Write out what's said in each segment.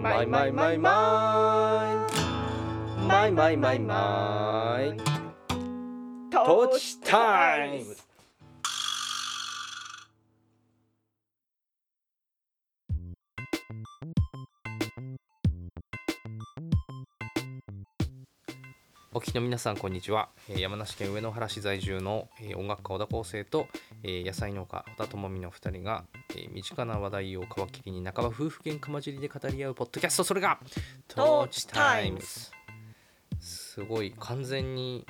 マイマイマイマイ。マイマイマイマイ。トーチタイムお聞きの皆さんこんにちは。えー山梨県上野原市在住のえー音楽家小田康生とえー野菜農家小田智美の2人がえー身近な話題を皮切りに半ば夫婦喧嘩交じりで語り合うポッドキャスト。それがトーチタイムズ。すごい完全に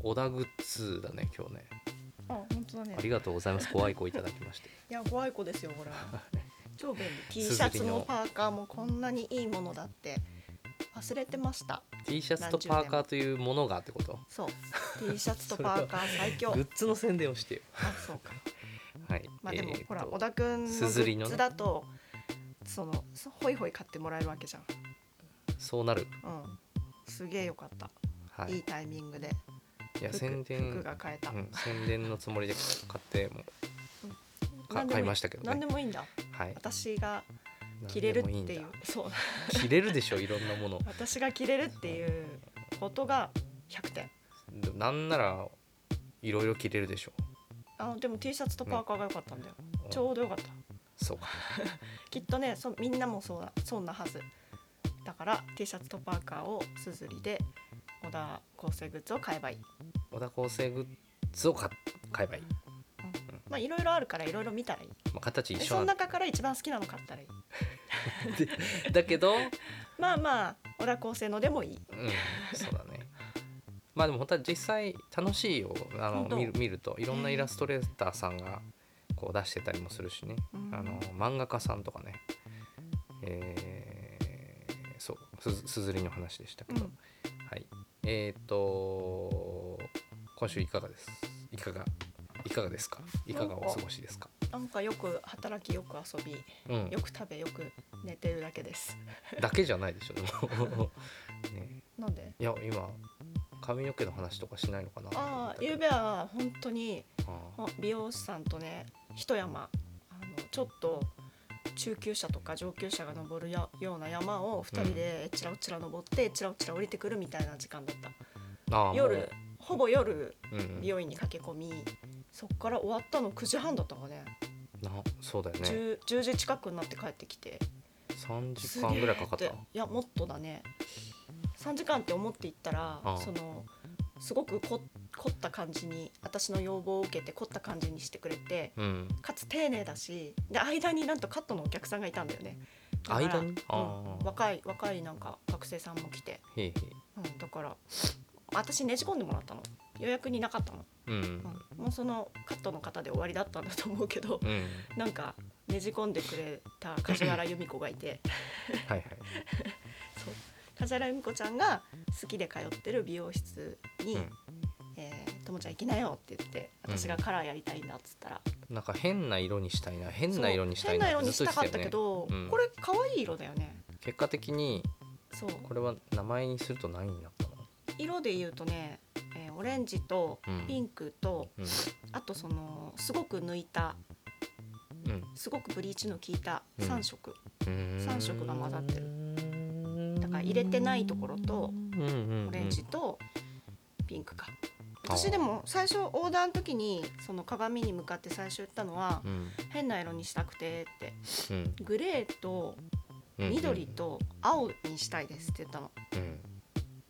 小田グッズだね今日ね。あ、本当だね。あ。りがとうございます。ご愛顧いただきまして。いや、ご愛顧ですよ、ほら。超便利。T シャツもパーカーもこんなにいいものだって忘れてました。T シャツとパーカーというものがってこと？そう。T シャツとパーカー 最強グ。ッズの宣伝をしてよあ、そうか。はいまあでも、えーとほら、小田くんのグすずりのねッズだと、そのそホイホイ買ってもらえるわけじゃん。そうなるうん。すげえよかった。はいいいタイミングでいや服宣伝服が買えた。うん、宣伝のつもりで買っても買いましたけどね何でもいいんだ。はい私が着れるっていう。う。着れるでしょいろんなもの。私が着れるっていうことが100点。なんならいろいろ着れるでしょ。あでも T シャツとパーカーが良かったんだよ、うん。ちょうど良かった。そうか。きっとねそみんなもそうだそんなはず。だから T シャツとパーカーをすずりで小田構成グッズを買えばいい、小田構成グッズを買買えばいい、まあいろいろあるからいろいれ見たらいい。まあ、形一緒なんだ中から一番好きなの買ったらいいだけどまあまあ小田構成のでもいい。うんそうだね。まあでも本当は実際楽しいよ。あの見る見ると。いろんなイラストレーターさんがこう出してたりもするしね、うん。あの漫画家さんとかね。えーそう。すすずりの話でしたけど、うん。はい。えっ、と今週いかがです？いかがいかがですか？いかがお過ごしですか？なんかよく働きよく遊びうん。よく食べよく寝てるだけです。だけじゃないでしょでも。ね。なんで？いや今髪の毛の話とかしないのかな？ああゆうべは本当に美容師さんとね一山あのちょっと中級者とか上級者が登るやような山を2人でちらおちら登ってえっちらおちら降りてくるみたいな時間だった。ああ夜ほぼ夜美容院に駆け込みそっから終わったの9時半だったかね。なそうだよね。10, 10時近くになって帰ってきて。3時間ぐらいかかった？いやもっとだね。3時間って思って行ったらそのすごくこ凝った感じに私の要望を受けて凝った感じにしてくれてうん。かつ丁寧だしで間になんとカットのお客さんがいたんだよね。間に？うん若い若いなんか学生さんも来て、うん、だから私ねじ込んでもらったの。予約になかったの、うん。うん、もうそのカットの方で終わりだったんだと思うけどうん。なんかねじ込んでくれた梶原由美子がいて。はいはい。そう。梶原由美子ちゃんが好きで通ってる美容室にうん「えーともちゃん行きなよ」って言って私がカラーやりたいんだっつったら、なんか変な色にしたいな。変な色にしたいな。変な色にずしたかったけど、ねうん。これ可愛い色だよね。結果的にそう。これは名前にすると何になっ色で言うとね、えーオレンジとうん。ピンクと、うん。あとそのすごく抜いたうん。すごくブリーチの効いたうん。3色、三三色が混ざってる。るだから入れてないところとオオレンジとピンクか。私でも最初オーダーの時にその鏡に向かって最初言ったのはうん。変な色にしたくてって。うん。グレーとうん。緑と青にしたいですって言ったの。うん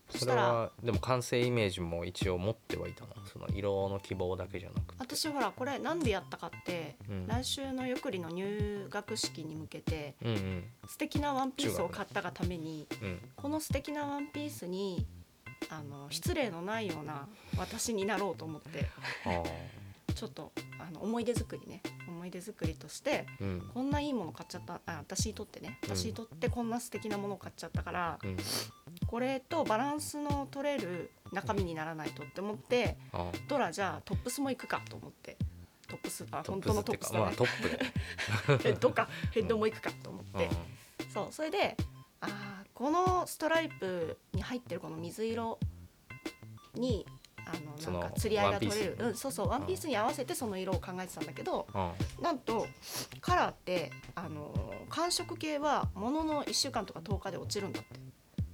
それはでも完成イメージも一応持ってはいたの？その色の希望だけじゃなくて。私ほらこれなんでやったかって、うん。来週のゆっくりの入学式に向けてうんうん。素敵なワンピースを買ったがためにうん。この素敵なワンピースにあの失礼のないような私になろうと思ってちょっとあの思い出作りね。思い出作りとしてうん。こんないいもの買っちゃったあ私にとってね。うん私にとってこんな素敵なものを買っちゃったから、うんこれとバランスの取れる中身にならないとって思ってドラじゃあトップスも行くかと思って。トップスあ本当のトップスだね。まあトップでヘッドかヘッドも行くかと思って、そうそれであーこのストライプに入ってるこの水色にあそののなんか釣り合いが取れる。うん、そうそうワンピースに合わせてその色を考えてたんだけどあなんとカラーってあの寒色系はものの1週間とか10日で落ちるんだって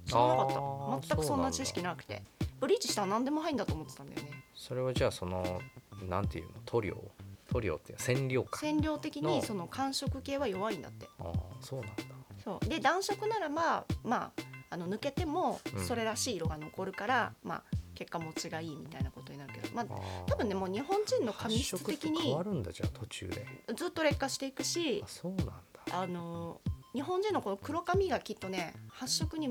知らなかった全くそんな知識なくて。ブリーチしたら何でも入んだと思ってたんだよね。それはじゃあそのなんていうの？塗料？塗料って染料か。染料的の。にその寒色系は弱いんだって。ああそうなんだ。そう。で暖色ならばまああの抜けてもうん。それらしい色が残るから、まあ結果持ちがいいみたいなことになるけど。まああー。多分ねもう日本人の髪質的にわるんだじゃあ途中で。ずっと劣化していくしあそうなんだ。あの日本人のこの黒髪がきっとね発色に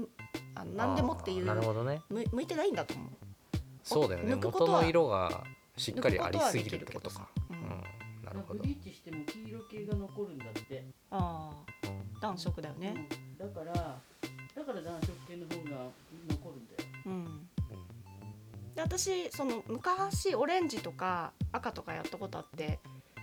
あの何でもっていうなるほどね。向向いてないんだと思う。そうだよね。抜くことは元の色がしっかりありすぎるってことか。うんう。んなるほど。ブリーチしても黄色系が残るんだって、ああうん暖色だよね。うんだからだから暖色系の方が残るんだよ。うん。で私その昔オレンジとか赤とかやったことあって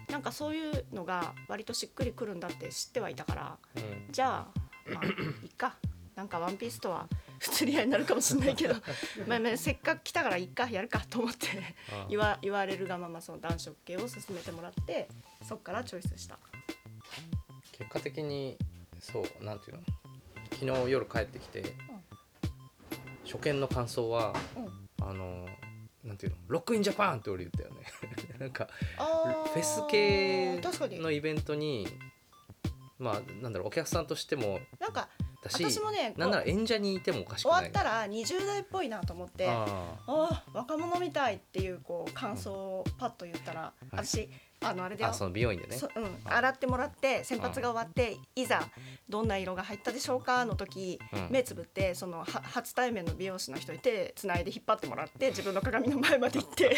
なんかそういうのが割としっくりくるんだって知ってはいたから。うん。じゃあまあいっかなんかワンピースとは不釣り合いになるかもしれないけど まあまあせっかく来たからいっかやるかと思ってあ言わ言われるがままその暖色系を勧めてもらってそっからチョイスした。結果的にそうなんていうの？昨日夜帰ってきて、初見の感想は、あのなんていうの？ロックインジャパンって俺言ったよね。なんかフェス系のイベントにまあなんだろうお客さんとしてもなんかだし私もねなんなら演者にいてもおかしくない。終わったら20代っぽいなと思ってああ。あ若者みたいっていうこう感想をパッと言ったら、私あのあれだよ。ーあその美容院でね。そうん、洗ってもらって洗髪が終わっていざどんな色が入ったでしょうかの時、うん。目つぶってそのは初対面の美容師の人に手つないで引っ張ってもらって自分の鏡の前まで行って。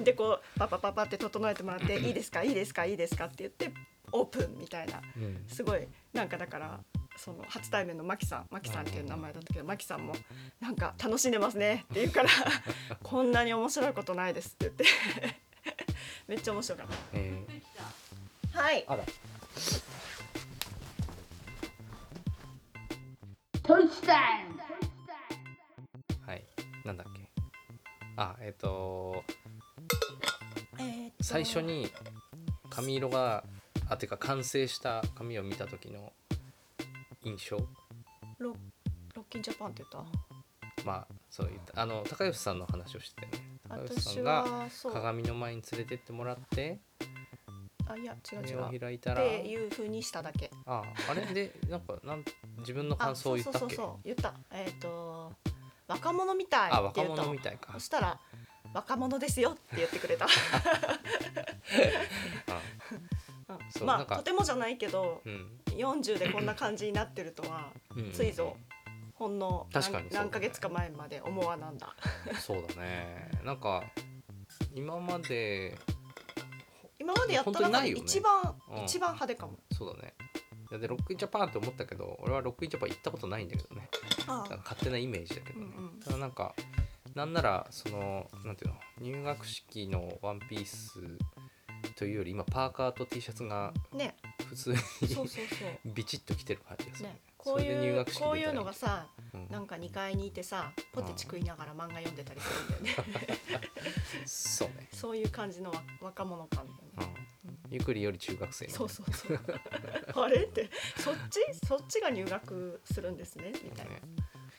でこうパパパパって整えてもらって「いいですかいいですかいいですか」って言ってオープンみたいな。うん。すごいなんかだからその初対面のマキさんマキさんっていう名前だったけどマキさんもなんか楽しんでますねって言うから こんなに面白いことないですって言って めっちゃ面白かっえー。たはい。あら。はい。なんだっけ。あえっ、とえーっと。最初に髪色があてか完成した髪を見た時の印象？ロロッキンジャパンって言っまあそういった。あの高吉さんの話をしてたよね。た高吉さ私んが鏡の前に連れてってもらってあいや違う違う。っ開いたら。ていう風にしただけ。ああれ？でなんかなん自分の感想を言ったっけ？あそうそうそうそう。言った。えーっと若者みたいあ若って言ったの者みたいか。そしたら若者ですよって言ってくれた まあとてもじゃないけどうん。40でこんな感じになってるとはうん。ついぞほんの何確かにね。何ヶ月か前まで思わなんだ そうだね。なんか今まで今までやった中で一番、うん。一番派手かも。そうだね。でロックインジャパンって思ったけど俺はロックインジャパン行ったことないんだけどね。勝手なイメージだけどね、うんうん。ただなんかなんならそのなんていうの入学式のワンピースというより今パーカーと T シャツがね。普通にそうそうそう。ビチッと着てる感じですね。こういう入学式こういうのがさうん。なんか2階にいてさポテチ食いながら漫画読んでたりするんだよね。そうね、そういう感じのわ若者感だようねん、ゆっくりより中学生そうそうそう。あれってそっち？そっちが入学するんですね？みたいな。ね。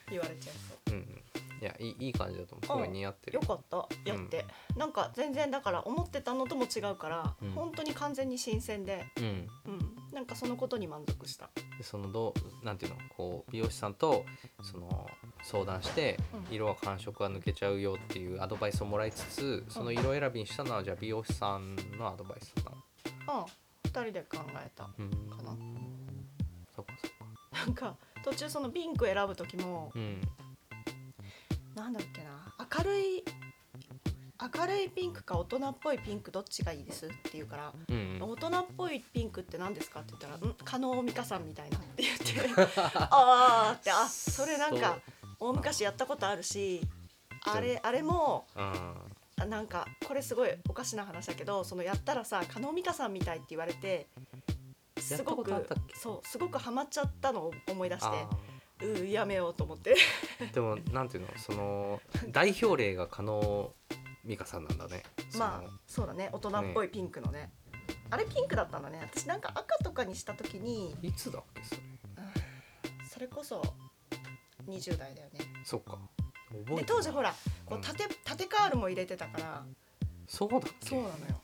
言われちゃいそううんうんいやいいいい感じだと思う。すごい似合ってる。よかった。やって、なんか全然だから思ってたのとも違うから、うん。本当に完全に新鮮で、うん。うん、なんかそのことに満足した。でそのどうなんていうの？こう美容師さんとその相談してうん。色は感触が抜けちゃうよっていうアドバイスをもらいつつその色選びにしたのはじゃあ美容師さんのアドバイスなの？あ二人で考えたうん。かなそっかそっか。なんか途中そのピンク選ぶ時もうんなんだっけな。明るい明るいピンクか大人っぽいピンクどっちがいいですって言うからうんうん。大人っぽいピンクって何ですかって言ったら「ん加納美香さんみたいな」って言って。ああってあそれなんか大昔やったことあるしあれあれもなんかこれすごいおかしな話だけどそのやったらさ加納美香さんみたいって言われてすごくそうすごくハマっちゃったのを思い出して。あうーやめようと思って。ー でもなんていうのその代表例が加納美香さんなんだね。まあそうだね。大人っぽいピンクのね。あれピンクだったんだね。私なんか赤とかにした時にいつだっけそれ？それこそ20代だよね。そっか。で当時ほらこううん。縦縦カールも入れてたから。そうだっけ？そうなのよ。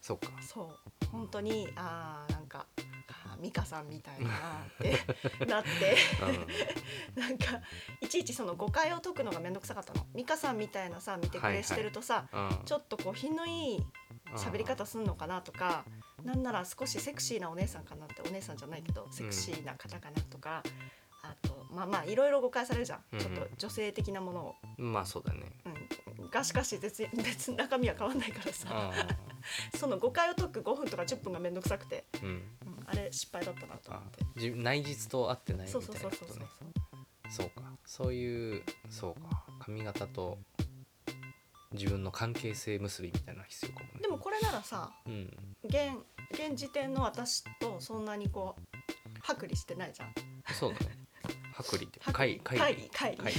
そっか。そう。本当にあーなんか美香さんみたいだなって なって。うん。なんかいちいちその誤解を解くのが面倒くさかったの。美香さんみたいなさ見てくれしてるとさ、うん。ちょっとこう品のいい喋り方すんのかなとか、なんなら少しセクシーなお姉さんかなってお姉さんじゃないけどセクシーな方かなとか、あとまあまあいろいろ誤解されるじゃん、うんちょっと女性的なものを、まあそうだね。うん、がしかし別に別に中身は変わんないからさ、その誤解を解く5分とか10分が面倒くさくて、うんうんうん、あれ失敗だったなと思あって。内実と合ってないみたそいうなことね。そうか。そういうそうか。髪型と自分の関係性結びみたいなの必要かもね。でもこれならさうん。現現時点の私とそんなにこう剥離してないじゃん。そうだね。剥離って剥離。乖乖乖離乖離乖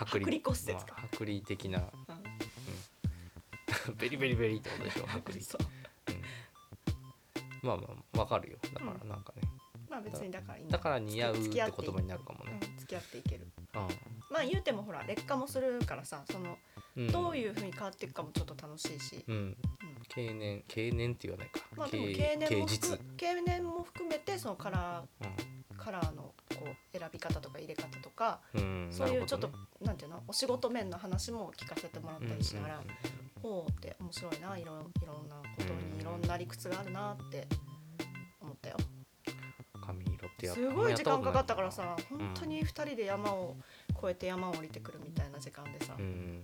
剥剥離。骨折か。まあ剥離的な。うん。ベリベリベリってことでしょ剥離。そうまあまあわかるよ。だからなんかね、まあ別にだからいいんだ。から似合うって言葉になるかもね。うん付き合っていける。うまあ言うてもほら劣化もするからさそのん、どういうふうに変わっていくかもちょっと楽しいし、うん、うん。経年経年って言わないか、まあでも経経年も経実。含経年も含めてそのカラうん。ーカラーのこう選び方とか入れ方とかうん、そういうちょっと、なるなんていうの？お仕事面の話も聞かせてもらったりしながら、ほうって面白いないろいろんなことにいろんな理屈があるなって思ったよ。うん髪色ってやっすごい時間かかったからんさ本当に2人で山を越えて山を降りてくるみたいな時間でさ、うん。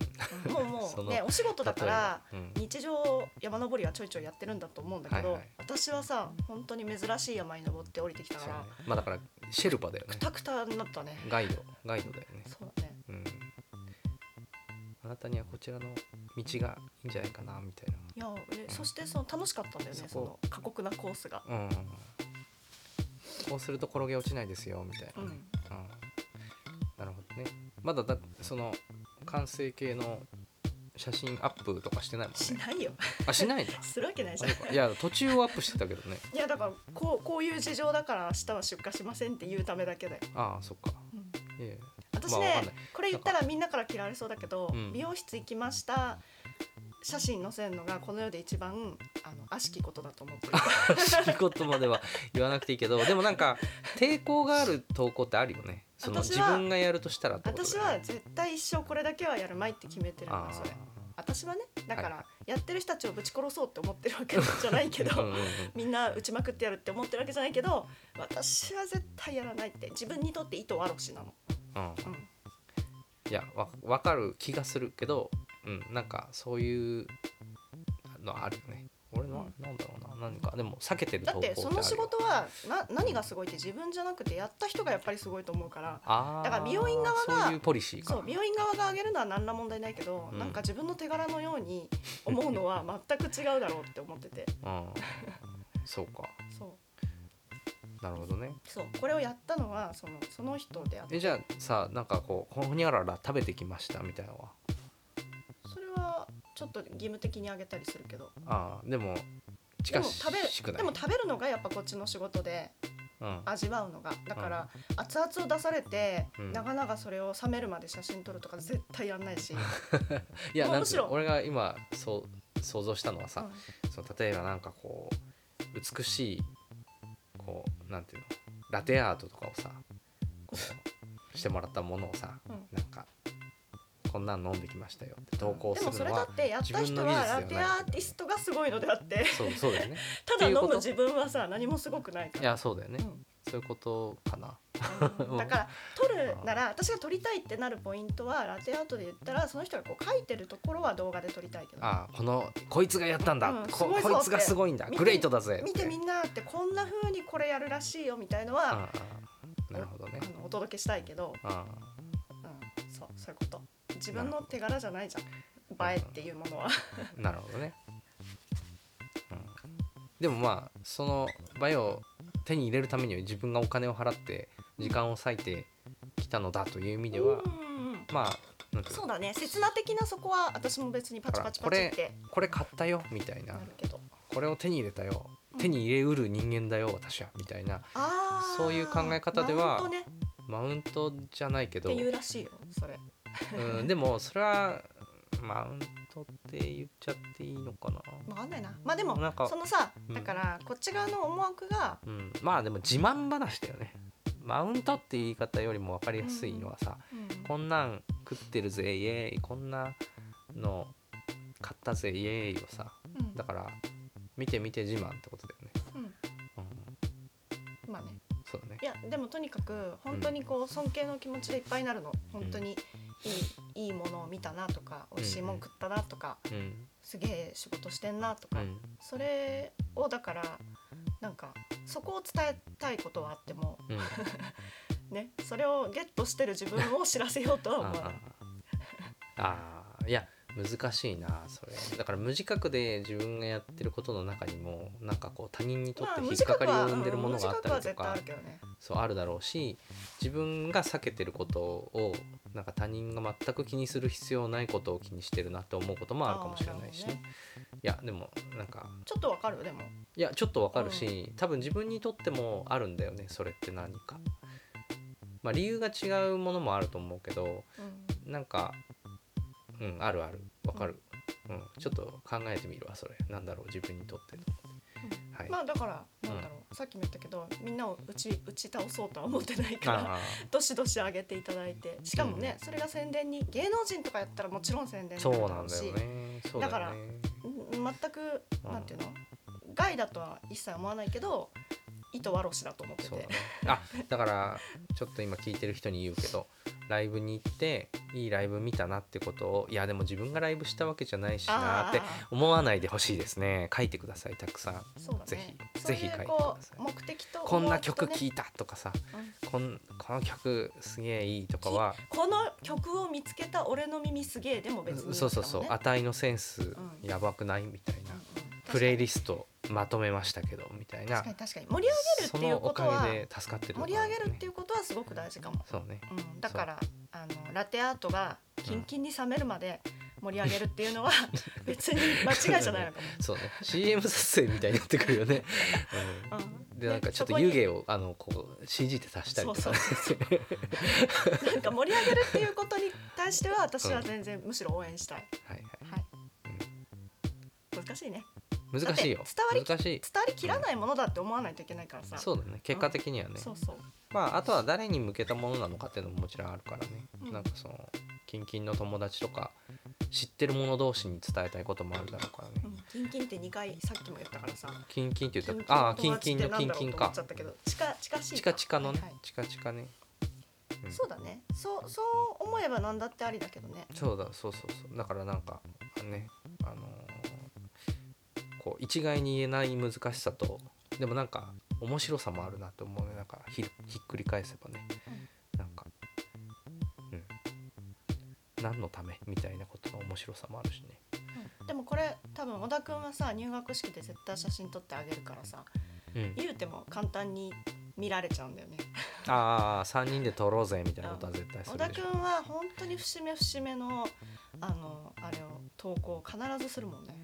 もうも そうのねお仕事だから日常山登りはちょいちょいやってるんだと思うんだけど、はいはい。私はさ本当に珍しい山に登って降りてきたから、ねまあだからシェルパだよね。くたくたになったね。ガイド。ガイドだよね。そうだね。うん。あなたにはこちらの道がいいんじゃないかなみたいいやでそしてその楽しかったんだよねそそこの過酷なコースが。なうん。こうすると転げ落ちないですよみたいな。ね、うん。うん。なるほどね。まだだその完成形の写真アップとかしてないもんね。しないよ。あしないんだ。するわけないじゃん。いや途中をアップしてたけどね。いやだからこうこういう事情だから明日は出荷しませんって言うためだけだよ、ああそっか。うん。いやいや私ねこれ言ったらみんなから嫌われそうだけど、うん。美容室行きました。写真載せるのがこの世で一番あの悪しきことだと思ってる。仕事までは言わなくていいけどでもなんか抵抗がある投稿ってあるよね。その自分がやるとしたら私は絶対一生これだけはやるまいって決めてるからあそれ。ー私はねだかはらやってる人たちをぶち殺そうって思ってるわけじゃないけどみんな打ちまくってやるって思ってるわけじゃないけど私は絶対やらないって自分にとって意図あろしなの、うん。うん、いやわ分かる気がするけど、うん、なんかそういうのあるよね。俺のなんだろうな何か。でも避けてるだってその仕事はな何がすごいって自分じゃなくてやった人がやっぱりすごいと思うから。だから美容院側がそういうポリシーか。そう美容院側が上げるのは何ら問題ないけど、うん。なんか自分の手柄のように思うのは全く違うだろうって思ってて。うん、そうかなるほどね。そうこれをやったのはそのその人であって。えじゃあさなんかこうほにゃらら食べてきましたみたいなのは？それはちょっと義務的にあげたりするけど。ああでもで近も食べしくない。でも食べるのがやっぱこっちの仕事でうん。味わうのが。だから熱々を出されて、うん。長々それを冷めるまで写真撮るとか絶対やんないし、いやむしろていうの俺が今そう想像したのはさ、うん。その例えばなんかこう美しいこうなんていうの？ラテアートとかをさこうしてもらったものをさ、うん。なんかこんなん飲んできましたよって投稿ですもるのはそれだってやった人はラテアーティストがすごいのであって。そうそうだよね。ただ飲む自分はさ何もすごくないかいら。やそうだよね、うんそういうことかな。うん。だから撮るなら私が撮りたいってなるポイントはラテアートで言ったらその人がこう書いてるところは動画で撮りたいけど。ああこのこいつがやったんだ、うんここいつがすごいんだ。グレートだぜ。見てみんなってこんな風にこれやるらしいよみたいのは、なるほどね。お届けしたいけど、あうん、そうそういうこと。自分の手柄じゃないじゃん。映えっていうものは。あなるほどね、うん、でもまあそのバイを手に入れるためには自分がお金を払って時間を割いてきたのだという意味では、まあそうだね。刹那的なそこは私も別にパチパチパチって。これ買ったよみたいな。これを手に入れたよ。うん。手に入れうる人間だよ私は。みたいな。そういう考え方ではマウントね。マウントじゃないけど。って言うらしいよそれ。うんでもそれはマウントって言っちゃっていいのかな。わかんないな。まあでもなんかそのさうん。だからこっち側の思惑がうん、まあでも自慢話だよね。マウントって言い方よりも分かりやすいのはさ、うん。こんなん食ってるぜイエーイ。こんなの買ったぜイエーイをさうん。だから見て見て自慢ってことだよね、まあね。そうだね。いやでもとにかく本当にこう尊敬の気持ちでいっぱいになるの。本当にいいいいものを見たなとか美味しいもん食ったなとかうん。すげえ仕事してんなとかうん。それをだからなんかそこを伝えたいことはあってもうん。ねそれをゲットしてる自分を知らせようとは思わない。あーあー。いや難しいなそれだから無自覚で自分がやってることの中にもなんかこう他人にとって引っかかりを生んでるものがあったりとかあ。そうあるだろうし自分が避けてることをなんか他人が全く気にする必要ないことを気にしてるなって思うこともあるかもしれないしね。いやでもなんかちょっとわかるでも。いやちょっとわかるし、多分自分にとってもあるんだよねそれって何か。まあ理由が違うものもあると思うけどうんなんかうんあるある。わかる、うん、ちょっと考えてみるわそれ。なんだろう自分にとってのはい、まあだからなんだろう、さっきも言ったけどみんなを打ち打ち倒そうとは思ってないからあ どしどし上げていただいて。しかもね、それが宣伝に芸能人とかやったらもちろん宣伝そうなんだなるだろうしよね。そうだよね。うん全くうん。なんていうの？害だとは一切思わないけど糸わろしだと思ってて。ね。あだからちょっと今聞いてる人に言うけどライブに行っていいライブ見たなってことをいやでも自分がライブしたわけじゃないしなってあ思わないでほしいですね。書いてくださいたくさん。ね。ぜひぜひ書いてくこださう目的とこんな曲聴いたとかさうんこんこの曲すげえいいとかはこの曲を見つけた俺の耳すげえでも別にそうそうそう。値のセンスんやばくない？みたいな。うんうんプレイリストまとめましたけどみたいな。確かに確かに盛り上げるっていうことはそのおかげで助かってる盛り上げるっていいうことはすごく大事かも、そうねうん、だからあのラテアートがキンキンに冷めるまで盛り上げるっていうのは別に間違いじゃないのかも。そうね。CM 撮影みたいになってくるよね、うん。うん。でなんかちょっと湯気をあのこう CG で足したりとか。ね なんか盛り上げるっていうことに対しては私は全然むしろ応援したい。はいははい。難しいね。い難しいよ。伝わり難しい。伝わりきらないものだって思わないといけないからさ。そうだね。結果的にはね、そうそう。まああとは誰に向けたものなのかっていうのももちろんあるからね、うん。なんかそのキンキンの友達とか知ってる者同士に伝えたいこともあるだろうからね、うん、キンキンって2回さっきも言ったからさ。キンキンって言ったああキンキンのキンキンか。近近しいか。チカチカのね、はいはい。チカチカね。うん。そうだね。そうそう思えば何だってありだけどね。そうだそうそうそう。だからなんかねあのーこう一概に言えない難しさとでもなんか面白さもあるなと思うね。なんかひひっくり返せばね、なんかうん。何のためみたいなことの面白さもあるしね。うん。でもこれ多分小田君はさ入学式で絶対写真撮ってあげるからさうん。言うても簡単に見られちゃうんだよね。ああ3人で撮ろうぜみたいなことは絶対す小田るでしょ。君は本当に節目節目のあのあれを投稿を必ずするもんね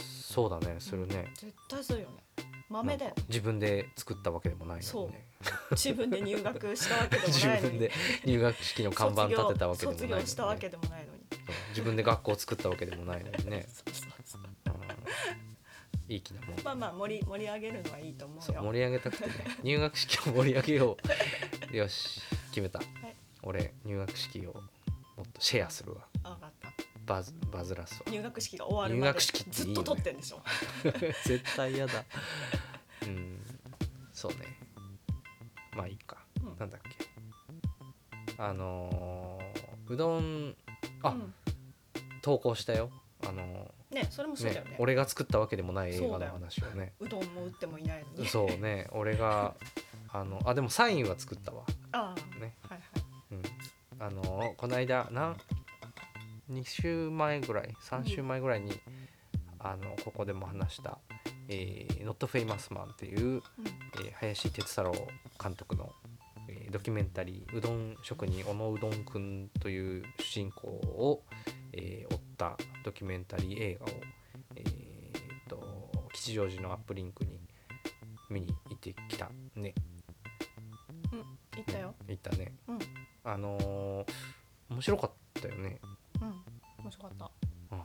そうだねするね、絶対するよね。豆だよ。自分で作ったわけでもないのにね。自分で入学したわけでも自ないのに。分で入学式の看板立てたわけでもないの卒に、業したわけでもないのにそう。自分で学校作ったわけでもないのにね、そうそうそうう。ん。いい気なもん。まあまあ盛り盛り上げるのはいいと思うよ。そう盛り上げたくてね。入学式を盛り上げよう。よし決めた、俺入学式をもっとシェアするわ。あ分かったバズバズらすわ入学式が終わるまで入学式っていいよね。ずっと撮ってんでしょ。絶対嫌だ。うん。そうね。まあいいか、うん。なんだっけ。あのーうどんあうん。投稿したよ。あのねそれもーそうだよね。俺が作ったわけでもない映画の話をね。うどんも売ってもいないのに。そうね。俺が あのあでもサインは作ったわ。ああ。ね。はいはい。うん。あのこの間なん2週前ぐらい3週前ぐらいに、あのここでも話した「えー、Not Famous Man」っていう、うん。えー林哲太郎監督の、えードキュメンタリーうどん職人小野うどんくんという主人公を、えー追ったドキュメンタリー映画を、えー、と吉祥寺のアップリンクに見に行ってきたね。うん行ったよ。行ったね。うん。あのー面白かったよねうん。面白かった。うん。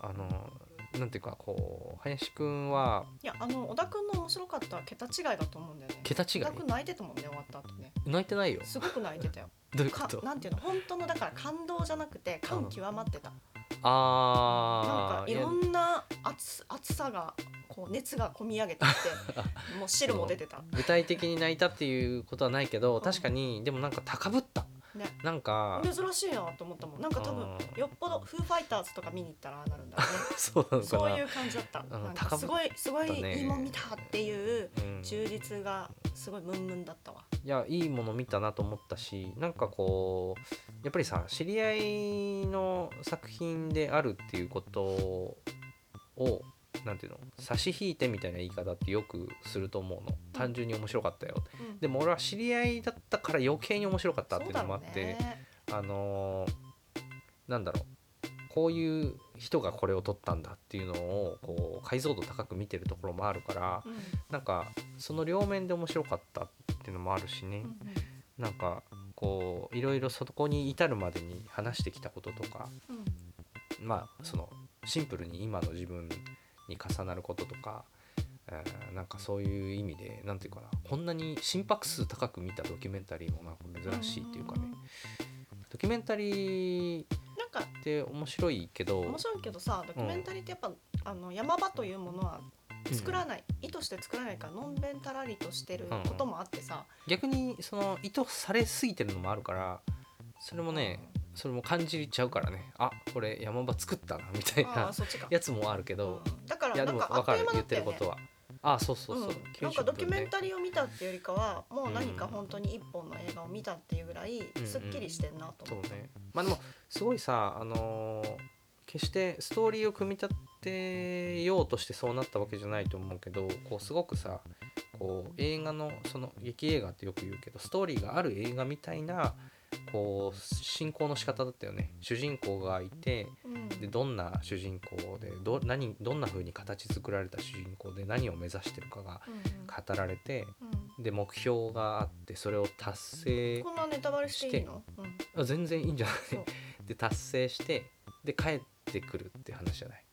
あのーなんていうかこう林くんはいやあの小田君の面白かったは桁違いだと思うんだよね。桁違い？小田君泣いてたもんね終わった後ね。泣いてないよ。すごく泣いてたよ。か どういうこと？なんていうの本当のだから感動じゃなくて感極まってた。なんああかいろんな熱熱さがこう熱が込み上げてきて もう汁も出てた。具体的に泣いたっていうことはないけどん確かにでもなんか高ぶっなんか珍しいなと思ったもん。なんか多分うん。よっぽどフーファイターズとか見に行ったらああなるんだろうね。そうなそういう感じだった。んなんかすごいすごいいいもん見たっていううん。充実がすごいムンムンだったわ。いやいいもの見たなと思ったしなんかこうやっぱりさ知り合いの作品であるっていうことをなんていうの？差し引いてみたいな言い方ってよくすると思うの。単純に面白かったよ。うん。でも俺は知り合いだったから余計に面白かったっていうのもあって、ね。あのーなんだろう。こういう人がこれを撮ったんだっていうのをこう解像度高く見てるところもあるからうん。なんかその両面で面白かったっていうのもあるしね、うん。なんかこういろいろそこに至るまでに話してきたこととかうん。まあそのシンプルに今の自分に重なることとか、えーなんかそういう意味でなんていうかなこんなに心拍数高く見たドキュメンタリーもなんか珍しいっていうかね。ドキュメンタリーなんかって面白いけど面白いけどさドキュメンタリーってやっぱ、あの山場というものは作らない、意図して作らないからのんべんたらりとしてることもあってさ、逆にその意図されすぎてるのもあるからそれもねそれも感じちゃうからね。あこれ山場作ったなみたいあなやつもあるけど、うんだかいやでもらなんかあっと分かる言っいう間だってたよね。ることは。あそうそうそう、うん、90なんかドキュメン分タリーを見たっていうよりかはもう何かうん本当に一本の映画を見たっていうぐらいうんすっきりしてんなと思って、そうね。まあでもすごいさあのー決してストーリーを組み立てようとしてそうなったわけじゃないと思うけどこうすごくさこう映画のその劇映画ってよく言うけどストーリーがある映画みたいなこう進行の仕方だったよね。主人公がいてうん。でどんな主人公でど何どんな風に形作られた主人公で何を目指してるかが語られてうん。で目標があってそれを達成こんなネタバレしていいの、うん、あ全然いいんじゃない？で達成してで帰ってくるって話じゃない？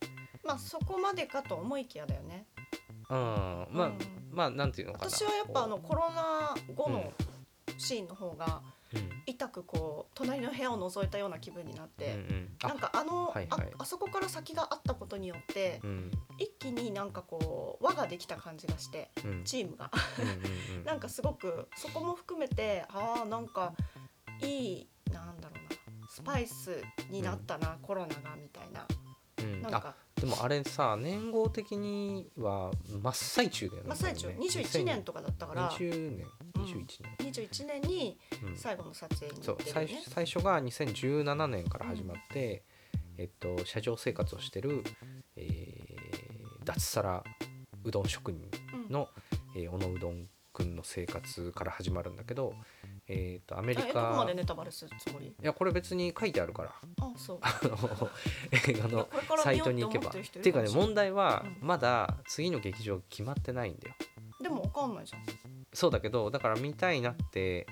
まあそこまでかと思いきやだよね。うん。まあ、うん。まあなんていうのかな。私はやっぱあのこコロナ後のシーンの方が痛くこう隣の部屋を覗いたような気分になって、うんうん。あなんかあの、はいはい。ああそこから先があったことによって、うん。一気になんかこう輪ができた感じがしてうん。うんチームが。うんうん なんかすごくそこも含めてああなんかいいなんだろうなスパイスになったな、コロナがみたいな。うん。あなんか。でもあれさ年号的には真っ最中だよね真っ最中。多分ね。21年とかだったから。20年。うん21年、21年にうん最後の撮影に行ってるよね。最初が2017年から始まって、えっと、車上生活をしてる、えー脱サラうどん職人うん。の、えー小野うどんくんの生活から始まるんだけど、えー、とアメリカでネタバレするつもり？いやこれ別に書いてあるから。あそう。あの映画のサイトに行けば。思っていうかね問題はうんまだ次の劇場決まってないんだよ。でもわかんないじゃん。そうだけどだから見たいなって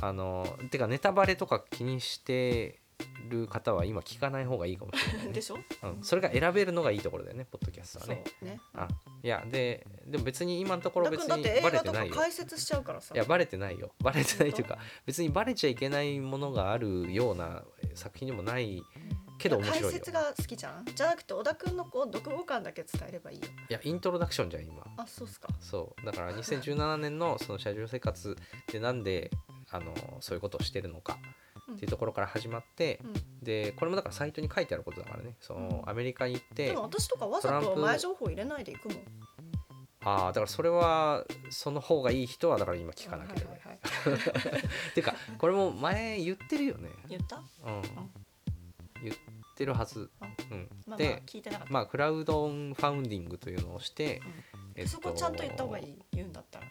あのてかネタバレとか気にしてる方は今聞かない方がいいかもしれない、ね。でしょ？うん、それが選べるのがいいところだよねポッドキャストはそうね。ねあいやででも別に今のところ別にバレてないよ。解説しちゃうからさ。いやバレてないよ。バレてないというか別にバレちゃいけないものがあるような作品でもないけど面白いよ。解説が好きじゃん？じゃなくて小田君のこう読語感だけ伝えればいいよ。いやイントロダクションじゃん今。あそうっすか。そう。だから2017年のその車上生活でなんであのそういうことをしてるのかうん。っていうところから始まって、うん。でこれもだからサイトに書いてあることだからね。そのうん。アメリカに行って、でも私とかわざと前情報入れないでいくもん。ああだからそれはその方がいい人はだから今聞かなければ、はいはいはい ていうかこれも前言ってるよね。言った？うん言ってるはず、うん。で聞いてなかった。まあクラウドファウンディングというのをして、えっとそこちゃんと言った方がいい言うんだったら。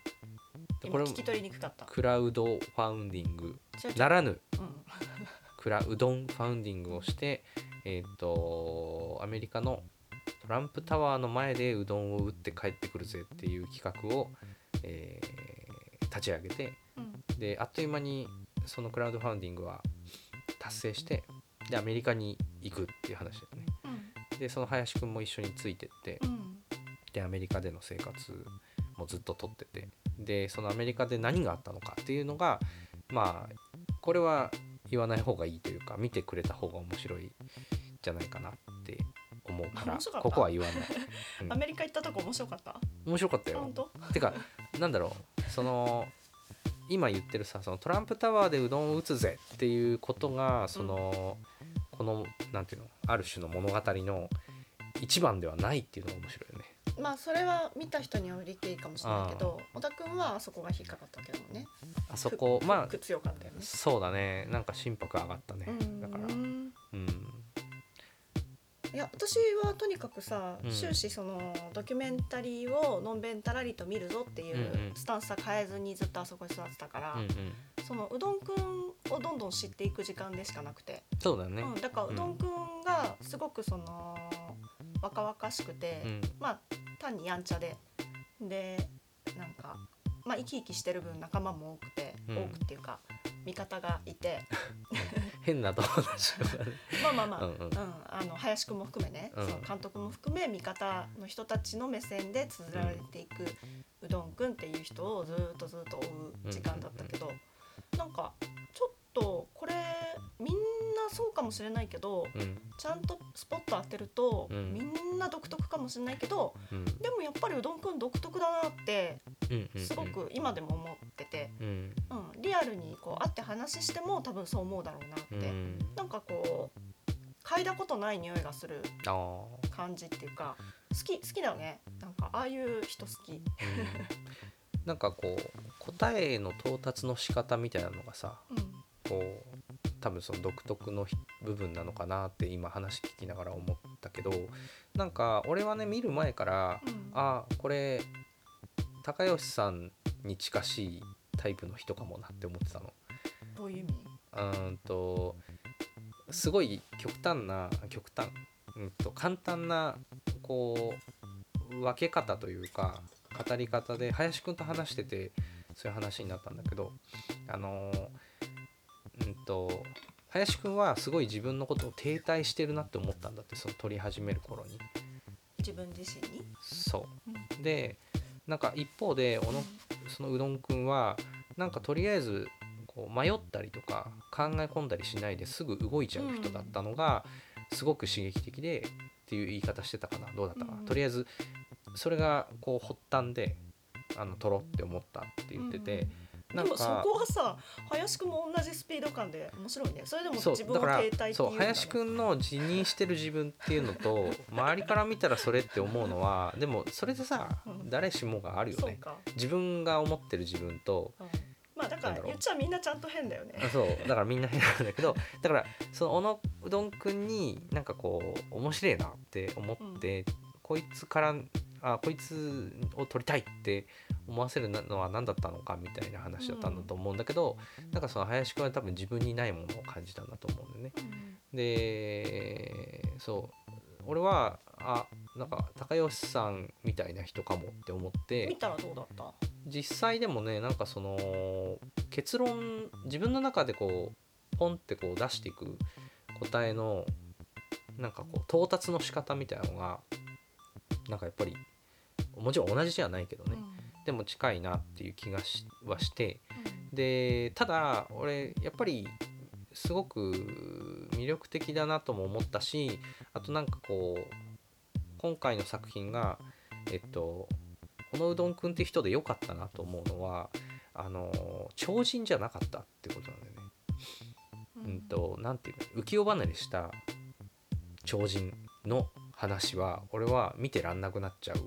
これ今聞き取りにくかった。クラウドファウンディング。ならぬ。うん。クラウドンファウンディングをしてえっ、とアメリカのトランプタワーの前でうどんを打って帰ってくるぜっていう企画を、えー立ち上げてうん。であっという間にそのクラウドファウンディングは達成してでアメリカに行くっていう話だよね。うん。でその林くんも一緒についてってうん。でアメリカでの生活もずっととっててでそのアメリカで何があったのかっていうのがまあこれは言わない方がいいというか見てくれた方が面白いんじゃないかなって思うからここは言わない、うん。アメリカ行ったとこ面白かった？面白かったよ。本当？てかなんだろうその今言ってるさそのトランプタワーでうどんを打つぜっていうことがその、このなんていうのある種の物語の一番ではないっていうのが面白いよね。まあそれは見た人には売り切りかもしれないけど小田君はあそこが引っかかったけどもね。あそこまあ強かったよね。そうだね。なんか心拍上がったね。うん。だから。うん。いや私はとにかくさ、うん。終始そのドキュメンタリーをのんべんたらりと見るぞっていうスタンスは変えずにずっとあそこに育ってたから、うんうん。そのうどんくんをどんどん知っていく時間でしかなくて、そうだね。うん、だからうどんくんがすごくその若々しくて、うん。まあ単にやんちゃで。でなんか、まあ、生き生きしてる分仲間も多くて、うん。多くっていうか味方がいて。変な友達 まあまあまあ、うんうん。あの林くんも含めね、うん。その監督も含め味方の人たちの目線で綴られていくうどんくんっていう人をずーっとずっと追う時間だったけど、なんかちょっとこれみんなそうかもしれないけどうん。ちゃんとスポット当てると、うん。みんな独特かもしれないけどうん。でもやっぱりうどんくん独特だなってすごく今でも思ってて、うん。うん、リアルにこう会って話しても多分そう思うだろうなって、うん。なんかこう嗅いだことない匂いがする感じっていうか好き好きだよね。なんかああいう人好き。うん。なんかこう答えの到達の仕方みたいなのがさうんこう多分その独特のひ部分なのかなって今話聞きながら思ったけどなんか俺はね見る前からうんあこれ高吉さんに近しいタイプの人かもなって思ってたの。どういう意味？うーんとすごい極端な極端、うん、と簡単なこう分け方というか語り方で林くんと話しててそういう話になったんだけどあのーうんと林くんはすごい自分のことを停滞してるなって思ったんだってその撮り始める頃に。自分自身に？そう。でなんか一方で小野そのうどんくんはなんかとりあえずこう迷ったりとか考え込んだりしないですぐ動いちゃう人だったのがすごく刺激的でっていう言い方してたかな。どうだったかな、うん。とりあえずそれがこう発端であの撮ろうって思ったって言ってて、でもそかこはさ林くんも同じスピード感で面白いね。それでもそう自分をだから停滞っていうそう林くんんの辞任してる自分っていうのと 周りから見たらそれって思うのはでもそれでさうん。誰しもがあるよね。自分が思ってる自分とうん。まあだから言っちゃみんなちゃんと変だよね。あそうだからみんな変なんだけど だからその小野うどんくんになんかこう面白いなって思って、こいつからあこいつを撮りたいって思わせるのは何だったのかみたいな話だったんだと思うんだけど、なんかその林くんは多分自分にないものを感じたんだと思うんだよね。うん。でそう。俺はあなんか高吉さんみたいな人かもって思って。見たらどうだった？実際でもねなんかその結論自分の中でこうポンってこう出していく答えのなんかこう到達の仕方みたいなのがなんかやっぱりもちろん同じじゃないけどね、でも近いなっていう気がしはして。でただ俺やっぱりすごく魅力的だなとも思ったしあとなんかこう今回の作品がえっとこのうどんくんって人で良かったなと思うのはあの超人じゃなかったってことなんだよね。うん。うんとなんていうの浮世離れした超人の話は俺は見てらんなくなっちゃう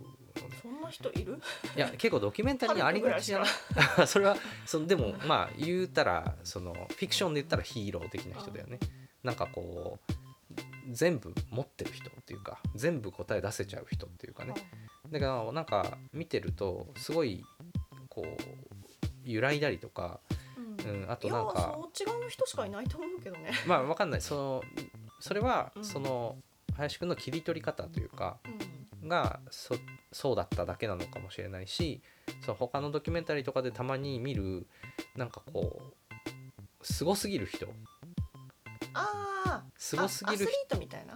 な人いる？いや結構ドキュメンタリーにありがちじゃない？それはそのでもまあ言うたらそのフィクションで言ったらヒーロー的な人だよね。なんかこう全部持ってる人っていうか全部答え出せちゃう人っていうかね。だからなんか見てるとすごいこう揺らいだりとか、うん。うん、あとなんかそっち側の人しかいないと思うけどね。まあわかんない。そのそれはうん。その林くんの切り取り方というかうんがそそうだっただけなのかもしれないしその他のドキュメンタリーとかでたまに見るなんかこうすごすぎる人。ああすごすぎるアスリートみたいな、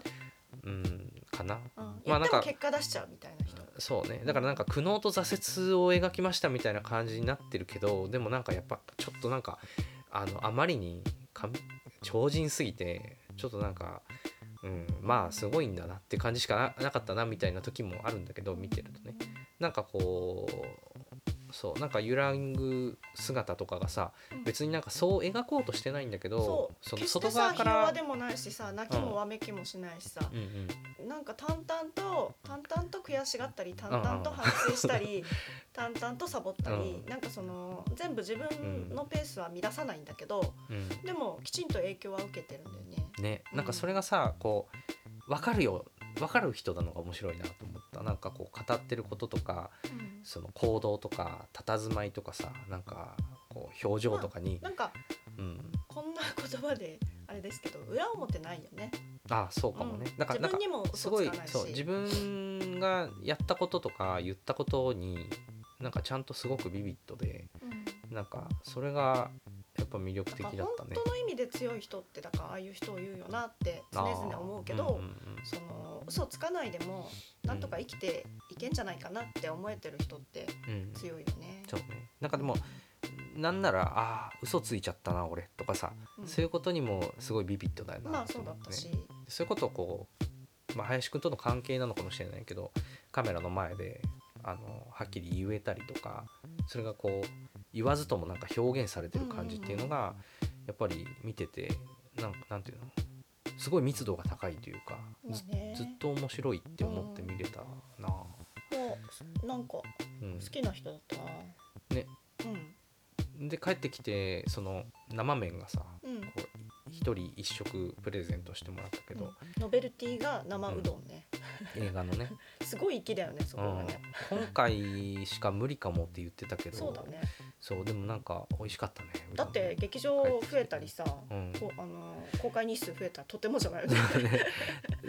うんかな。うん、まあなんかも結果出しちゃうみたいな人。そうね。だからなんか苦悩と挫折を描きましたみたいな感じになってるけどでもなんかやっぱちょっとなんかあのあまりにか超人すぎてちょっとなんか、うん、まあすごいんだなって感じしかななかったなみたいな時もあるんだけど見てるとね。なんかこうそうなんか揺らぐ姿とかがさうん。別になんかそう描こうとしてないんだけどその決してさひ外側から弱でもないしさ泣きもわめきもしないしさ、うん。うん。なんか淡々と淡々と悔しがったり淡々と反省したり 淡々とサボったり、うん。なんかその全部自分のペースは乱さないんだけど、うん。でもきちんと影響は受けてるんだよね。ねなんかそれがさこう分かるよ分かる人なのが面白いなと思った。なんかこう語ってることとかその行動とか佇まいとかさなんかこう表情とかに、なんかうん、こんな言葉であれですけど裏表ないよね。あそうかもね、うん。なんか自分にもすごいそう自分がやったこととか言ったことになんかちゃんとすごくビビッドでうん。なんかそれがやっぱ魅力的だったね。本。当の意味で強い人ってだからああいう人を言うよなって常々思うけど、うんうんうん。その嘘つかないでもなんとか生きていけんじゃないかなって思えてる人ってうん強いよね。そうね。なんかでもなんならああ嘘ついちゃったな俺とかさ、うん。そういうことにもすごいビビッドだよなまあそうだったし、そういうことをこう、まあ、林くんとの関係なのかもしれないけどカメラの前であのはっきり言えたりとかそれがこう言わずともなんか表現されてる感じっていうのがやっぱり見ててなんなんていうの？すごい密度が高いというかずまあね。ずっと面白いって思って見れたな、もうなんかうん。好きな人だった？な。ね。うん。で帰ってきてその生麺がさうん。こう一人一食プレゼントしてもらったけど、ノベルティが生うどんね。映画のね、すごい粋だよねそこがね。うん、今回しか無理かもって言ってたけどそうだね。そうでもなんか美味しかったねだって劇場増えたりさ、うんこうあの公開日数増えたらとてもじゃない？よね。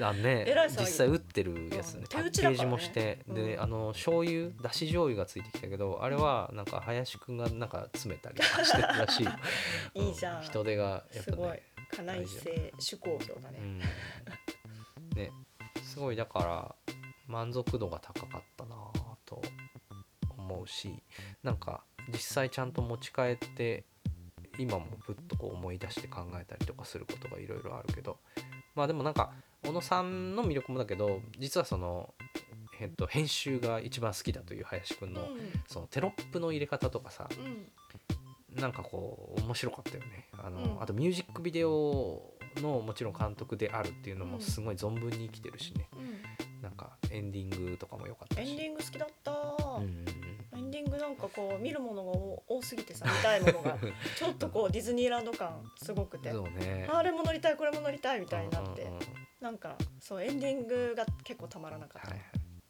あねえらい騒ぎ。実際売ってるやつね、うんパッケ手打ちだね。ージもして、でうん。あの醤油だし醤油がついてきたけどあれはなんか林くんがなんか詰めたりしてるらしいよ。いいじゃん。う人手がやっすごい。ぱね家内製手工業だね。うん。ねすごいだから満足度が高かったなと思うしなんか実際ちゃんと持ち帰って今もふっとこう思い出して考えたりとかすることがいろいろあるけどまあでもなんか小野さんの魅力もだけど実はその、えっと、編集が一番好きだという林くんの、うん。そのテロップの入れ方とかさうん。なんかこう面白かったよね。あの、うん。あとミュージックビデオのもちろん監督であるっていうのうん。もすごい存分に生きてるしね、うん。なんかエンディングとかも良かったし。エンディング好きだった。うんディングなんかこう見るものが多多すぎてさ見たいものが ちょっとこうディズニーランド感すごくうんてね。あれも乗りたいこれも乗りたいみたいになって。うんうんうん。なんかそうエンディングが結構たまらなかった。はいはい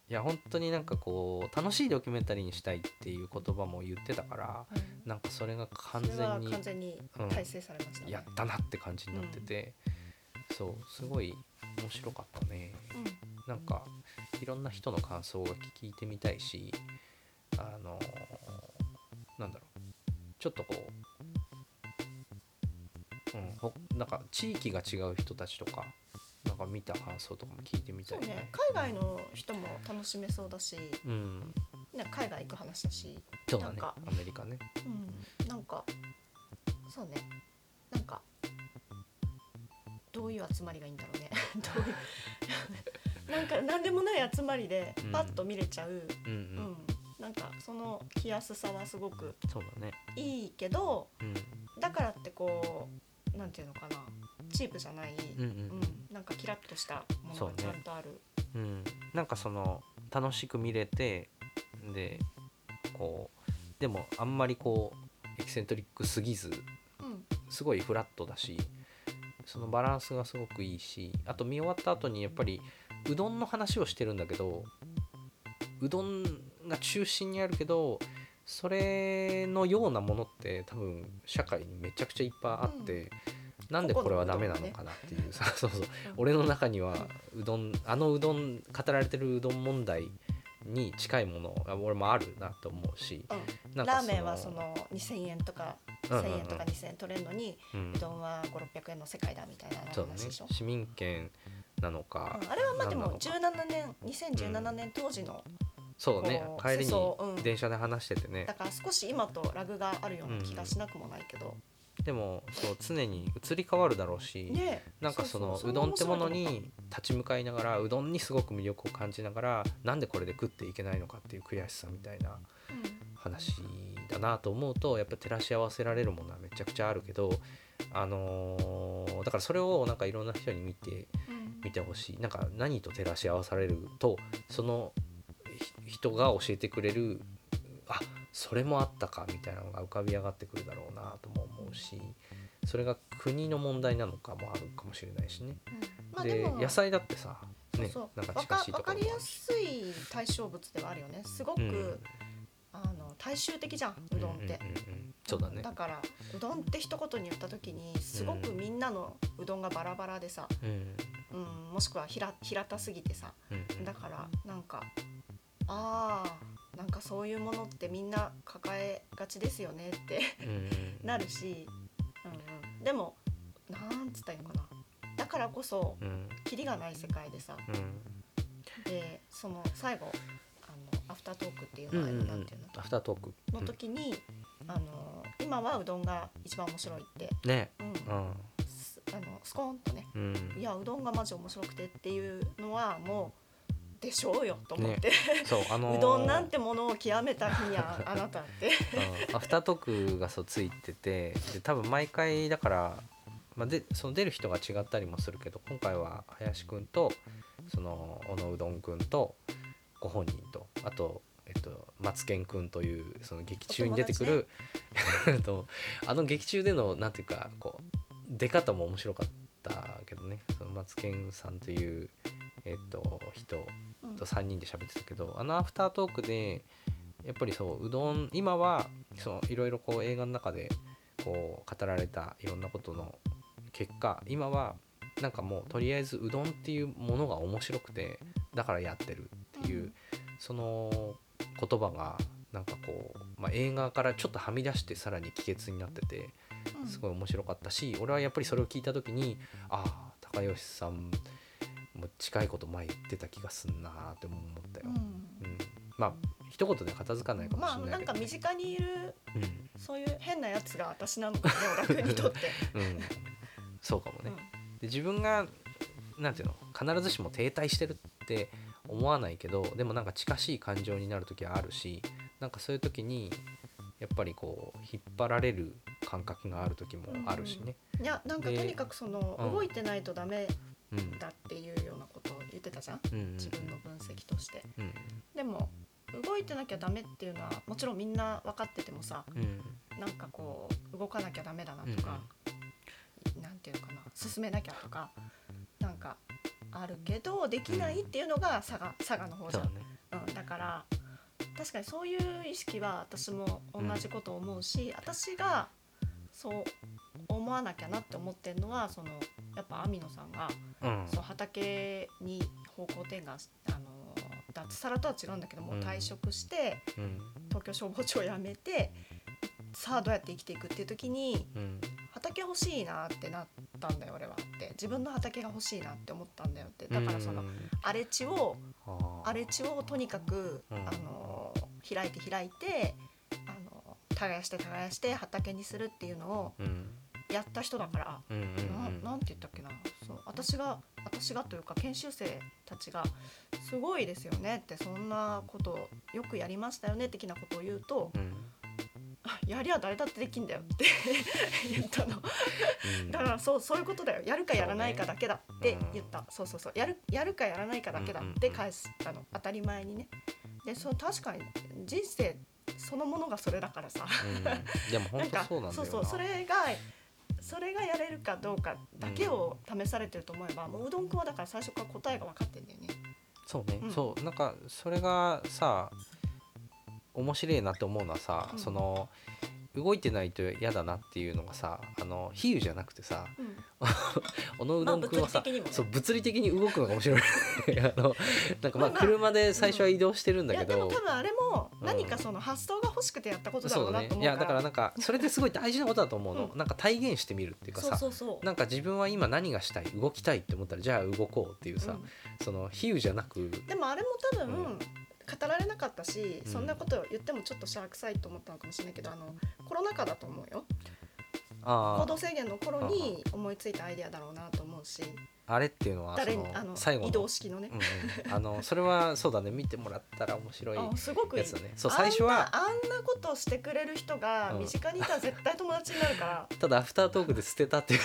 い。や本当になんかこう楽しいドキュメンタリーにしたいっていう言葉も言ってたからうん。なんかそれが完全に完全に体制されましたね。やったなって感じになってて、そうすごい面白かったね。なんかいろんな人の感想が聞いてみたいしあのなんだろう。ちょっとこう、うん、ほなんか地域が違う人たちとかなんか見た感想とかも聞いてみたいそうね。海外の人も楽しめそうだしうん。ね海外行く話だしそうだね。アメリカね。うん。なんかそうね。なんかどういう集まりがいいんだろうね。どういう なんか何でもない集まりでうん。パッと見れちゃう、うんううんんなんかその来やすさはすごくそうだね。いいけどうん。だからってこうなんていうのかな。チープじゃない、うんうんうん。なんかキラッとしたものがちゃんとある。うん、なんかその楽しく見れてでこうでもあんまりこうエキセントリックすぎずうん。すごいフラットだしそのバランスがすごくいいしあと見終わった後にやっぱりうどんの話をしてるんだけどうどんが中心にあるけどそれのようなものって多分社会にめちゃくちゃいっぱいあって、なんでこれはダメなのかなっていう。さ、そうそう俺の中にはうどんあのうどん語られてるうどん問題に近いものが俺もあるなと思うしうん。ラーメンはその2000円とかうんうんうん。1000円とか2000円取れるのに、うん。うどんは5600円の世界だみたいな話でしょ、市民権なのか、うん。あれはまあでもなんなのか。17年2017年当時の、そうね帰りに電車で話しててね。だから少し今とラグがあるような気がしなくもないけど、でもそう常に移り変わるだろうし、ねなんかそのそうどんってものに立ち向かいながらうどんにすごく魅力を感じながらなんでこれで食っていけないのかっていう悔しさみたいな話だなと思うとやっぱ照らし合わせられるものはめちゃくちゃあるけどあのーだからそれをなんかいろんな人に見てうん。うん見てほしい。なんか何と照らし合わされるとそのひ人が教えてくれるあそれもあったかみたいなのが浮かび上がってくるだろうなとも思うしそれが国の問題なのかもあるかもしれないしね。でまあでも野菜だってさねそうなんかかりやすい対象物ではあるよね。すごく、うん。あの大衆的じゃんうどんって、うんうんうんうん。そうだね。だからうどんって一言に言った時にすごくみんなのうどんがバラバラでさ、うん。うん、もしくは平平たすぎてさうんうん。だからなんかあーなんかそういうものってみんな抱えがちですよねってうん。うんなるし、うんうん、でもなんつったらいいのかな。だからこそうん。キリがない世界でさ。うん。でその最後あのアフタートークっていうのは、うんうんていうの？アフタートーク。の時に、あの今はうどんが一番面白いって、うんね。うん。うん。すあのスコーンとね。うん。いやうどんがマジ面白くてっていうのはもうでしょうよと思って、そうあのー。うどんなんてものを極めた日には あなたって。うん。アフタートークがそうついててで多分毎回だから、まあ、でその出る人が違ったりもするけど今回は林くんとその小野うどんくんとご本人とあと、えっと、マツケンくんというその劇中に出てくる、えっとあの劇中でのなんていうかこう出方も面白かったけどね。そのマツケンさんという、えっと、人うん。と3人で喋ってたけどあのアフタートークでやっぱりそううどん今はいろいろこう映画の中でこう語られたいろんなことの結果今はなんかもうとりあえずうどんっていうものが面白くてだからやってるっていう、うん。その言葉がなんかこう、まあ、映画からちょっとはみ出してさらに帰結になっててうんすごい面白かったし俺はやっぱりそれを聞いた時にああ高吉さんも近いこと前言ってた気がすんなーって思ったよ。うん。うん、まあ一言で片付かないかもまあしれなけど、ないんか身近にいるうん。そういう変なやつが私なのかね小田君にとって。うん、そうかもね。うん。で自分がなんていうの必ずしも停滞してるって思わないけどでもなんか近しい感情になる時はあるしなんかそういう時にやっぱりこう引っ張られる感覚がある時もあるしね。いやなんかでとにかくそのうん。動いてないとダメうんだっていうようなことを言ってたじゃん。うん。うん。自分の分析として。うん。でも動いてなきゃダメっていうのはもちろんみんな分かっててもさうん。なんかこう動かなきゃダメだなとか、なんていうのかな進めなきゃとかなんかあるけどできないっていうのが佐賀佐賀の方じゃん。そうだね。うん、だから確かにそういう意識は私も同じこと思うし、私がそう思わなきゃなって思ってるのはそのやっぱ網野さんが、うん。そう畑に方向転換しあの脱サラとは違うんだけども、うん退職してうん。東京消防庁を辞めてさあどうやって生きていくっていう時にうん。畑欲しいなってなったんだよ俺はって。自分の畑が欲しいなって思ったんだよって。だからそのうん。荒れ地を荒れ地をとにかく、うん。あの開いて開いて耕して耕して畑にするっていうのをうんやった人だから、うん。うんうんななんて言ったっけな。そう私が私がというか研修生たちが「すごいですよね」ってそんなことよくやりましたよね的なことを言うとうん「あやりゃ誰だってできんだよ」って 言ったの。うん。だからそうそういうことだよ。やるかやらないかだけだって言った。そう,、そうそう。やるやるかやらないかだけだって返したの。当たり前にね。でそう確かに人生そのものがそれだからさ。うん。でも本当そうなんだよな。そうそうそれがそれがやれるかどうかだけを試されてると思えば、もううどんくんはだから最初から答えが分かってんだよね。そうね、うん。そう。なんかそれがさ面白いなって思うのはさ、うん。その動いてないと嫌だなっていうのがさあの比喩じゃなくてさうん。小野うどんくんはさ、そう物理的に動くのが面白い。あのなんかまあまあまあ。車で最初は移動してるんだけど、でも多分あれもうん。何かその発想が欲しくてやったことだろそうなと思ういやだからなんかそれってすごい大事なことだと思うの、う んなんか体現してみるっていうかそうさそうそう。なんか自分は今何がしたい動きたいって思ったらじゃあ動こうっていうさ、うん。その比喩じゃなくでもあれも多分、うん語られなかったし、うん。そんなことを言ってもちょっとしゃらくさいと思ったのかもしれないけどあのコロナ禍だと思うよ。あ行動制限の頃に思いついたアイデアだろうなと思うしああれっていうのはそ誰にあのの最後の。移動式のね。う、んうん、あのそれはそうだね。見てもらったら面白いあすごくいい。やつだねそう最初はあんなことをしてくれる人がうん。身近にいたら絶対友達になるから、ただアフタートークで捨てたっていう。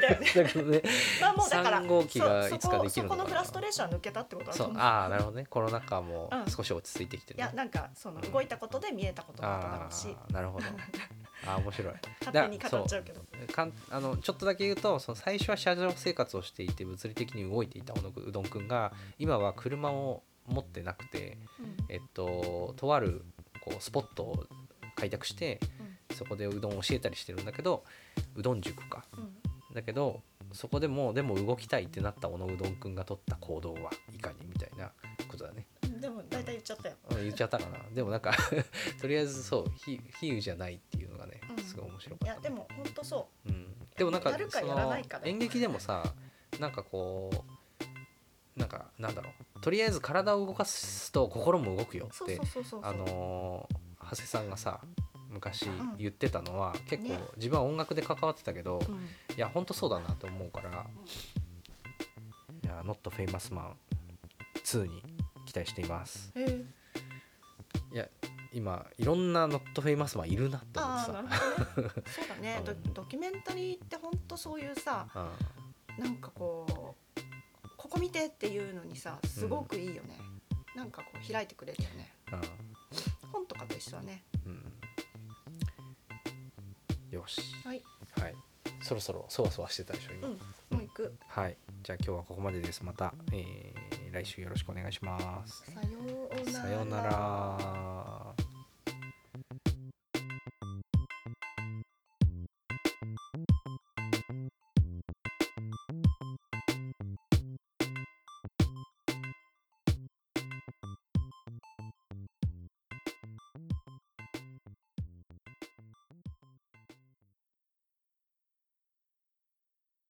だけどねまあもうだから3号機がいつかできるのかな。そこのフラストレーションは抜けたってことだと。思う。ああなるほどね。コロナ禍もうん少し落ち着いてきてる、いやなんかその動いたことで見えたことだっただろうし。なるほど ああ面白い。勝手に語っちゃうけど。かんあのちょっとだけ言うとその最初は車上生活をしていて物理的に動いていた小野うどんくんが今は車を持ってなくて、えっと、とあるこうスポットを開拓してそこでうどんを教えたりしてるんだけどうどん塾か。うん。うんだけどそこでもでも動きたいってなった小野うどんくんが取った行動はいかにみたいなことだね。うん。でも大体言っちゃったよ。うん言っちゃったかな。でもなんか とりあえずそう比比喩じゃないっすごい面白いかった、やでも本当そう。ん、でもなんか演劇でもさなんかこうなんかなんだろう。とりあえず体を動かすと心も動くようそうってそうそうそう。あのー長谷さんがさ昔ん。言ってたのは、結構ね。自分は音楽で関わってたけど、うん。いやほんとそうだなと思うから、いや Not Famous Man 2に期待しています。へえいや今いろんな Not Famous Man いるなって思ってさ。そうだね。ド うん。ドキュメンタリーって本当そういうさうん。なんかこうここ見てっていうのにさすごくいいよね、なんかこう開いてくれるよね。本とかと一緒だね。うんうん。よし。はい。はい。そろそろそわそわしてたでしょ今、うん。もう行く。はい。じゃあ今日はここまでです。また、えー来週よろしくお願いします。さようなら。さようなら